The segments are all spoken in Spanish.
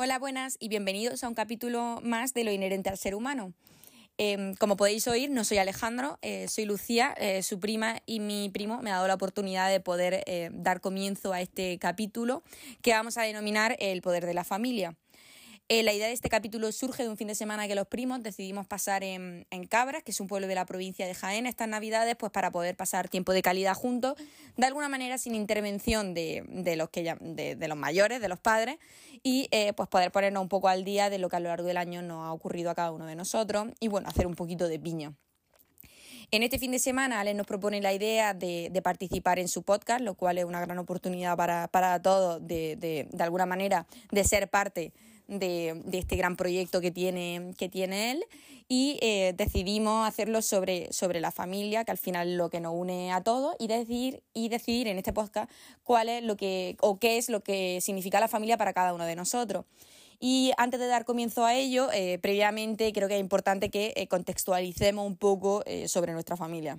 Hola, buenas y bienvenidos a un capítulo más de lo inherente al ser humano. Em, como podéis oír, no soy Alejandro, eh, soy Lucía, eh, su prima y mi primo me ha dado la oportunidad de poder eh, dar comienzo a este capítulo que vamos a denominar El poder de la familia. Eh, la idea de este capítulo surge de un fin de semana que los primos decidimos pasar en, Cabras, que es un pueblo de la provincia de Jaén, estas navidades, pues para poder pasar tiempo de calidad juntos, de alguna manera sin intervención de, de, los mayores, de los padres, y eh, pues poder ponernos un poco al día de lo que a lo largo del año nos ha ocurrido a cada uno de nosotros, y bueno, hacer un poquito de piña. En este fin de semana, Ale nos propone la idea de, participar en su podcast, lo cual es una gran oportunidad para, todos de, de alguna manera de ser parte de, este gran proyecto que tiene, que tiene él y eh, decidimos hacerlo sobre, sobre la familia, que al final es lo que nos une a todos, y decidir, y en este podcast cuál es lo que o qué es lo que significa la familia para cada uno de nosotros. Y antes de dar comienzo a ello, eh, previamente creo que es importante que eh, contextualicemos un poco sobre nuestra familia.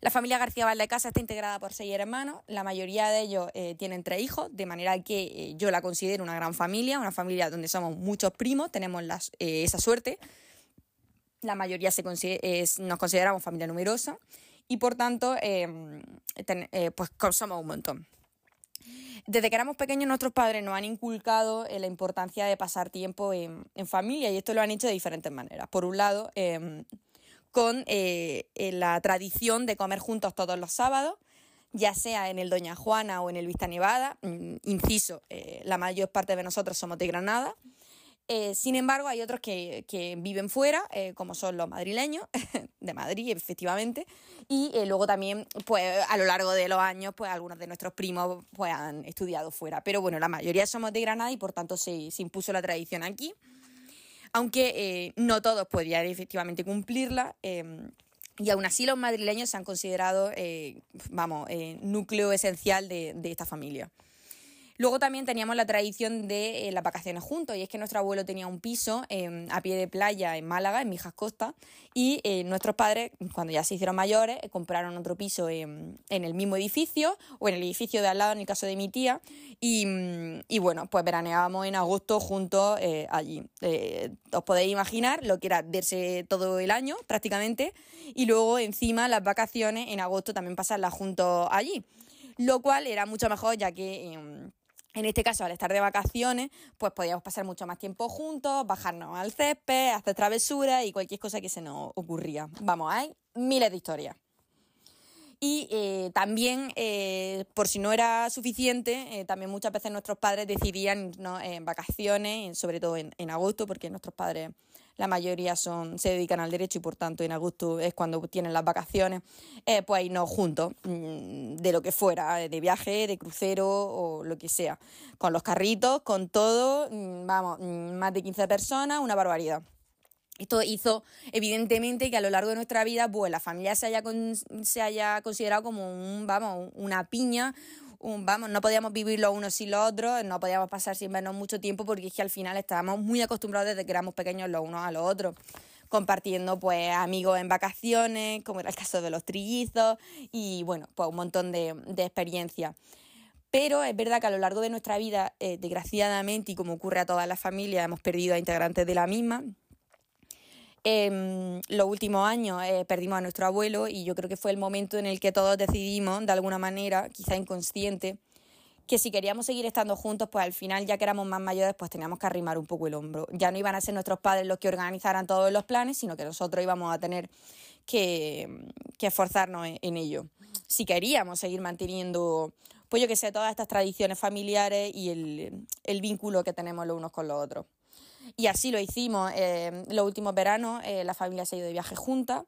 La familia García Valdecasa está integrada por seis hermanos, la mayoría de ellos eh, tienen tres hijos, de manera que eh, yo la considero una gran familia, una familia donde somos muchos primos, tenemos eh, esa suerte. La mayoría se nos consideramos familia numerosa y por tanto em, pues somos un montón. Desde que éramos pequeños nuestros padres nos han inculcado la importancia de pasar tiempo en, familia y esto lo han hecho de diferentes maneras. Por un lado, em, con eh, la tradición de comer juntos todos los sábados, ya sea en el Doña Juana o en el Vista Nevada. Mm, inciso, eh, la mayor parte de nosotros somos de Granada. Eh, sin embargo, hay otros que, viven fuera, como son los madrileños, de Madrid, efectivamente, y luego también, pues, a lo largo de los años, pues, algunos de nuestros primos, pues, han estudiado fuera. Pero bueno, la mayoría somos de Granada y por tanto se, se impuso la tradición aquí aunque eh, no todos podían efectivamente cumplirla. Eh, y aún así los madrileños se han considerado, eh, vamos, núcleo esencial de esta familia. Luego también teníamos la tradición de eh, las vacaciones juntos, y es que nuestro abuelo tenía un piso em, a pie de playa en Málaga, en Mijas Costa, y eh, nuestros padres, cuando ya se hicieron mayores, eh, compraron otro piso en, el mismo edificio o en el edificio de al lado, en el caso de mi tía, y, mm, bueno, pues veraneábamos en agosto juntos allí. os podéis imaginar lo que era verse todo el año prácticamente, y luego encima las vacaciones en agosto también pasarlas juntos allí lo cual era mucho mejor ya que em, en este caso, al estar de vacaciones, pues podíamos pasar mucho más tiempo juntos, bajarnos al césped, hacer travesuras y cualquier cosa que se nos ocurría. Vamos, hay miles de historias. Y eh, también, eh, por si no era suficiente, eh, también muchas veces nuestros padres decidían irnos en vacaciones, sobre todo en, agosto, porque nuestros padres, la mayoría son se dedican al derecho y por tanto en agosto es cuando tienen las vacaciones, pues irnos juntos, mm, de lo que fuera, de viaje, de crucero o lo que sea, con los carritos, con todo, mm, vamos, mm, más de 15 personas, una barbaridad. Esto hizo, evidentemente, que a lo largo de nuestra vida, pues la familia se haya, se haya considerado como un, vamos, una piña, un, vamos, no podíamos vivir los unos sin los otros, no podíamos pasar sin vernos mucho tiempo porque es que al final estábamos muy acostumbrados desde que éramos pequeños los unos a los otros, compartiendo pues amigos en vacaciones, como era el caso de los trillizos, y bueno, pues un montón de, de experiencias. Pero es verdad que a lo largo de nuestra vida, eh, desgraciadamente, y como ocurre a todas las familias, hemos perdido a integrantes de la misma. En los últimos años eh, perdimos a nuestro abuelo y yo creo que fue el momento en el que todos decidimos, de alguna manera, quizá inconsciente, que si queríamos seguir estando juntos, pues al final, ya que éramos más mayores, pues teníamos que arrimar un poco el hombro. Ya no iban a ser nuestros padres los que organizaran todos los planes, sino que nosotros íbamos a tener que, esforzarnos en, ello. Si queríamos seguir manteniendo, pues yo que sé, todas estas tradiciones familiares y el, el vínculo que tenemos los unos con los otros. Y así lo hicimos. Eh, los últimos veranos eh, la familia se ha ido de viaje junta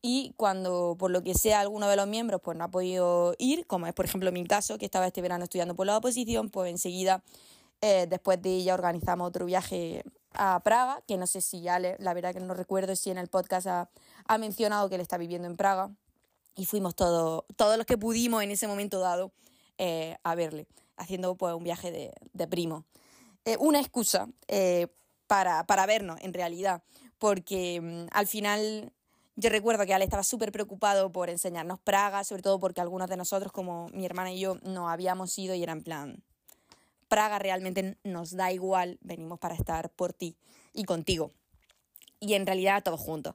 y cuando por lo que sea alguno de los miembros pues no ha podido ir, como es por ejemplo mi caso, que estaba este verano estudiando por la oposición, pues enseguida eh, después de ella organizamos otro viaje a Praga, que no sé si ya la verdad que no recuerdo si en el podcast ha, mencionado que él está viviendo en Praga y fuimos todos, todos los que pudimos en ese momento dado a verle, haciendo pues un viaje de, de primo. una excusa para, para vernos, en realidad, porque mm, al final yo recuerdo que Ale estaba súper preocupado por enseñarnos Praga, sobre todo porque algunos de nosotros, como mi hermana y yo, no habíamos ido y era en plan, Praga realmente nos da igual, venimos para estar por ti y contigo. Y en realidad todos juntos.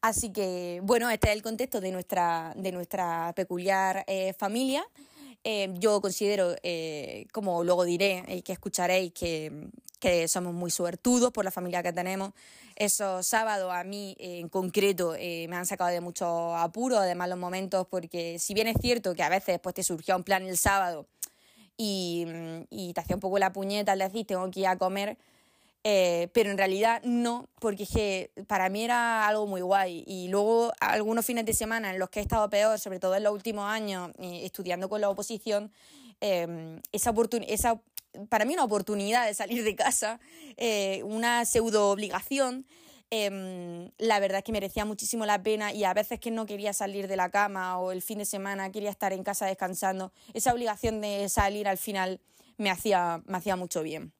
Así que, bueno, este es el contexto de nuestra, de nuestra peculiar eh, familia. Eh, yo considero, eh, como luego diré y que escucharéis, que, que, somos muy suertudos por la familia que tenemos. Esos sábados a mí en concreto me han sacado de muchos apuros, de malos momentos, porque si bien es cierto que a veces pues, te surgió un plan el sábado y, y te hacía un poco la puñeta al decir tengo que ir a comer, eh, pero en realidad no, porque para mí era algo muy guay. Y luego algunos fines de semana en los que he estado peor, sobre todo en los últimos años, eh, estudiando con la oposición, em, esa, esa para mí una oportunidad de salir de casa, eh, una pseudo obligación, em, la verdad es que merecía muchísimo la pena y a veces que no quería salir de la cama o el fin de semana quería estar en casa descansando, esa obligación de salir al final me hacía, me hacía mucho bien.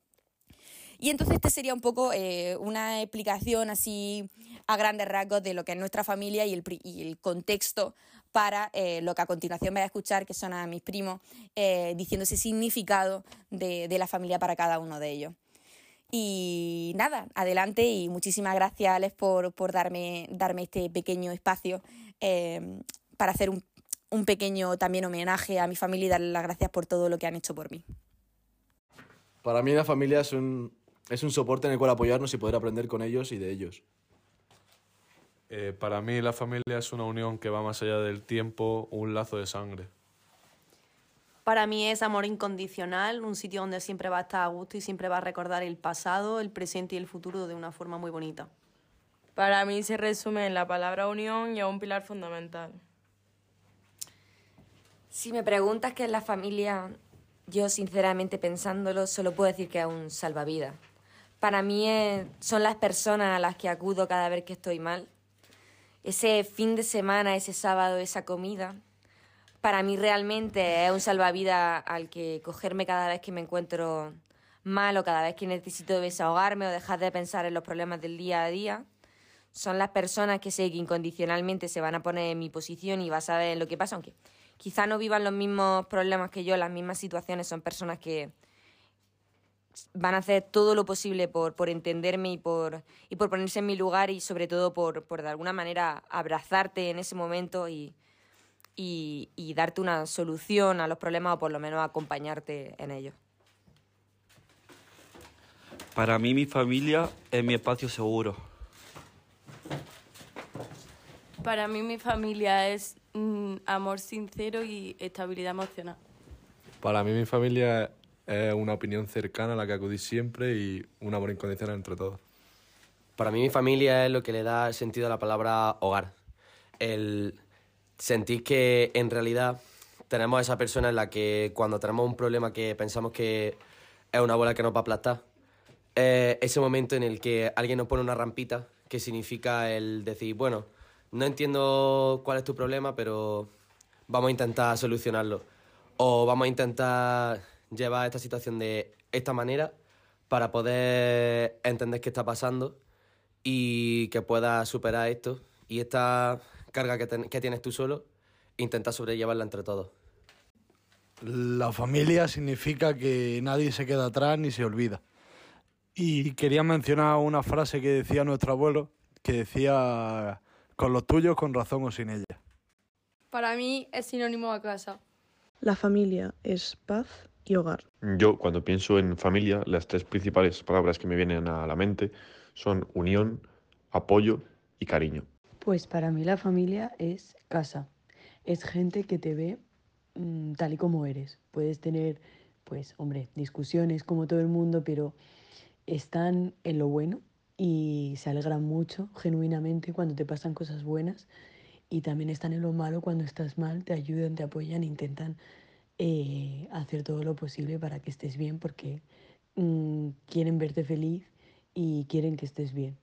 Y entonces este sería un poco eh, una explicación así a grandes rasgos de lo que es nuestra familia y el, el contexto para eh, lo que a continuación vais a escuchar, que son a mis primos, eh, diciendo ese significado de, de la familia para cada uno de ellos. Y nada, adelante y muchísimas gracias Alex por, por darme, darme este pequeño espacio para hacer un, un pequeño también homenaje a mi familia y darles las gracias por todo lo que han hecho por mí. Para mí la familia es un, es un soporte en el cual apoyarnos y poder aprender con ellos y de ellos. Eh, para mí la familia es una unión que va más allá del tiempo, un lazo de sangre. Para mí es amor incondicional, un sitio donde siempre va a estar a gusto y siempre va a recordar el pasado, el presente y el futuro de una forma muy bonita. Para mí se resume en la palabra unión y a un pilar fundamental. Si me preguntas qué es la familia, yo sinceramente pensándolo solo puedo decir que es un salvavidas para mí son las personas a las que acudo cada vez que estoy mal. Ese fin de semana, ese sábado, esa comida, para mí realmente es un salvavidas al que cogerme cada vez que me encuentro mal o cada vez que necesito desahogarme o dejar de pensar en los problemas del día a día. Son las personas que sé que incondicionalmente se van a poner en mi posición y van a saber lo que pasa, aunque quizá no vivan los mismos problemas que yo, las mismas situaciones, son personas que, van a hacer todo lo posible por, por entenderme y por, y por ponerse en mi lugar y sobre todo por, por de alguna manera abrazarte en ese momento y, y, y, darte una solución a los problemas o por lo menos acompañarte en ellos. Para mí mi familia es mi espacio seguro. Para mí mi familia es mm, amor sincero y estabilidad emocional. Para mí mi familia es una opinión cercana a la que acudís siempre y un amor incondicional entre todos. Para mí mi familia es lo que le da sentido a la palabra hogar. El sentir que en realidad tenemos a esa persona en la que cuando tenemos un problema que pensamos que es una bola que nos va a aplastar, ese momento en el que alguien nos pone una rampita, que significa el decir, bueno, no entiendo cuál es tu problema, pero vamos a intentar solucionarlo. O vamos a intentar llevar esta situación de esta manera para poder entender qué está pasando y que puedas superar esto y esta carga que, que tienes tú solo, intentar sobrellevarla entre todos. La familia significa que nadie se queda atrás ni se olvida. Y quería mencionar una frase que decía nuestro abuelo, que decía, con los tuyos, con razón o sin ella. Para mí es sinónimo a casa. La familia es paz y hogar. Yo cuando pienso en familia, las tres principales palabras que me vienen a la mente son unión, apoyo y cariño. Pues para mí la familia es casa. Es gente que te ve mmm, tal y como eres. Puedes tener, pues, hombre, discusiones como todo el mundo, pero están en lo bueno y se alegran mucho, genuinamente, cuando te pasan cosas buenas. Y también están en lo malo cuando estás mal, te ayudan, te apoyan, intentan eh, hacer todo lo posible para que estés bien porque mmm, quieren verte feliz y quieren que estés bien.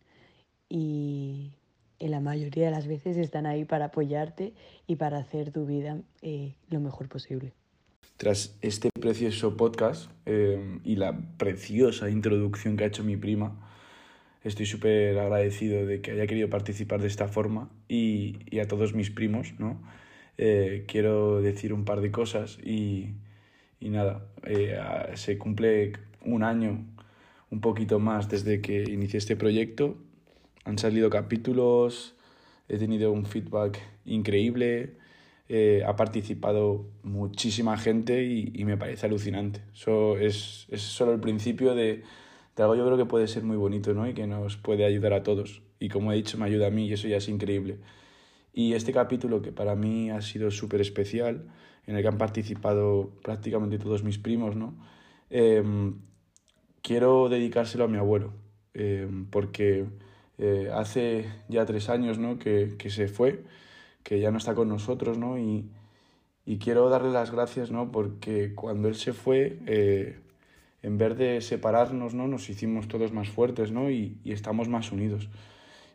Y en la mayoría de las veces están ahí para apoyarte y para hacer tu vida eh, lo mejor posible. Tras este precioso podcast eh, y la preciosa introducción que ha hecho mi prima, estoy súper agradecido de que haya querido participar de esta forma y, y a todos mis primos, ¿no? Eh, quiero decir un par de cosas y, y nada, eh, se cumple un año, un poquito más desde que inicié este proyecto. Han salido capítulos, he tenido un feedback increíble, eh, ha participado muchísima gente y, y me parece alucinante. Eso es, es solo el principio de, de algo yo creo que puede ser muy bonito ¿no? y que nos puede ayudar a todos. Y como he dicho, me ayuda a mí y eso ya es increíble. Y este capítulo que para mí ha sido súper especial, en el que han participado prácticamente todos mis primos, ¿no? Em, quiero dedicárselo a mi abuelo, em, porque eh, hace ya tres años ¿no? que, que se fue, que ya no está con nosotros, ¿no? Y, y quiero darle las gracias, ¿no? Porque cuando él se fue, eh, en vez de separarnos, ¿no? Nos hicimos todos más fuertes, ¿no? Y, y estamos más unidos.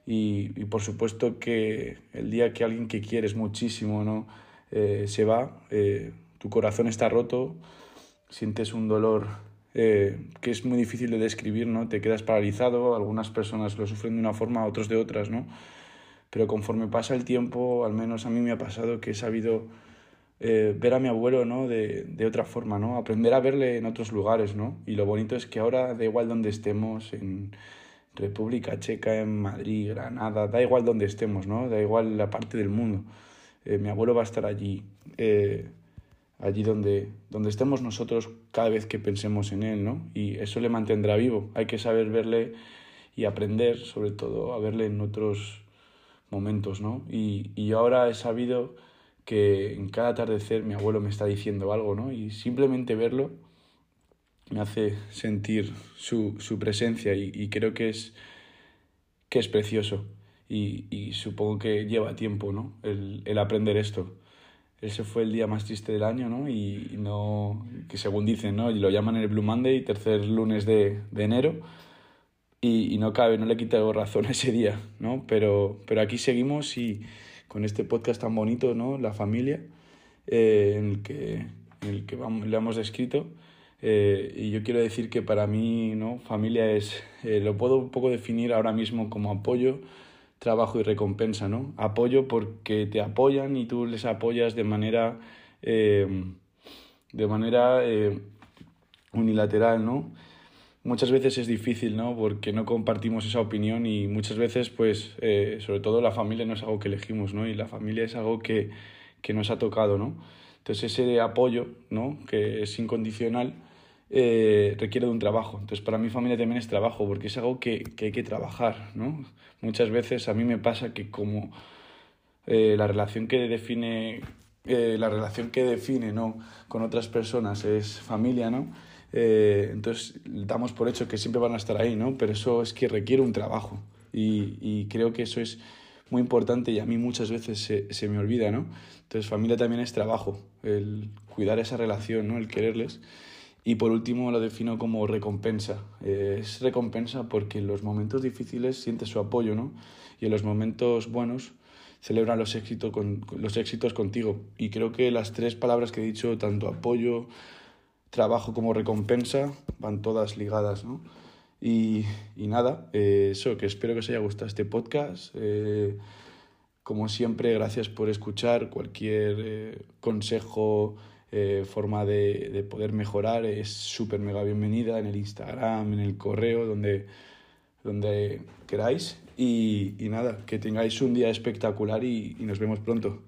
Y, y por supuesto que el día que alguien que quieres muchísimo, ¿no? Eh, se va, eh, tu corazón está roto, sientes un dolor eh, que es muy difícil de describir, ¿no? Te quedas paralizado, algunas personas lo sufren de una forma, otros de otras, ¿no? Pero conforme pasa el tiempo, al menos a mí me ha pasado que he sabido eh, ver a mi abuelo, ¿no? De, de otra forma, ¿no? Aprender a verle en otros lugares, ¿no? Y lo bonito es que ahora da igual donde estemos, en República Checa, en Madrid, Granada, da igual donde estemos, ¿no? Da igual la parte del mundo. Eh, mi abuelo va a estar allí, eh, allí donde, donde estemos nosotros cada vez que pensemos en él, ¿no? Y eso le mantendrá vivo. Hay que saber verle y aprender, sobre todo, a verle en otros momentos, ¿no? Y, y ahora he sabido que en cada atardecer mi abuelo me está diciendo algo, ¿no? Y simplemente verlo me hace sentir su, su presencia y, creo que es, que es precioso. Y, supongo que lleva tiempo, ¿no? El, el aprender esto. Ese fue el día más triste del año, ¿no? Y, no, que según dicen, ¿no? Y lo llaman el Blue Monday, tercer lunes de, de enero. Y, no cabe, no le quita razón ese día, ¿no? Pero, pero aquí seguimos y con este podcast tan bonito, ¿no? La familia, eh, en el que, en el que le hemos descrito. Eh, y yo quiero decir que para mí, ¿no? Familia es, eh, lo puedo un poco definir ahora mismo como apoyo, trabajo y recompensa, ¿no? Apoyo porque te apoyan y tú les apoyas de manera, eh, de manera eh, unilateral, ¿no? Muchas veces es difícil, ¿no? Porque no compartimos esa opinión y muchas veces, pues, eh, sobre todo la familia no es algo que elegimos, ¿no? Y la familia es algo que, que nos ha tocado, ¿no? Entonces ese apoyo, ¿no? Que es incondicional, eh, requiere de un trabajo. Entonces para mi familia también es trabajo, porque es algo que, que hay que trabajar, ¿no? Muchas veces a mí me pasa que como eh, la relación que define eh, la relación que define ¿no? con otras personas es familia, ¿no? Entonces damos por hecho que siempre van a estar ahí, ¿no? Pero eso es que requiere un trabajo y, y creo que eso es muy importante y a mí muchas veces se, se me olvida, ¿no? Entonces familia también es trabajo, el cuidar esa relación, ¿no? El quererles. Y por último lo defino como recompensa. Eh, es recompensa porque en los momentos difíciles sientes su apoyo, ¿no? Y en los momentos buenos celebran los éxitos, con, los éxitos contigo. Y creo que las tres palabras que he dicho, tanto apoyo, trabajo como recompensa, van todas ligadas, ¿no? Y, y nada, eh, eso, que espero que os haya gustado este podcast. Eh, como siempre, gracias por escuchar. Cualquier eh, consejo, eh, forma de, de, poder mejorar es súper mega bienvenida en el Instagram, en el correo, donde, donde queráis. Y, y nada, que tengáis un día espectacular y, y nos vemos pronto.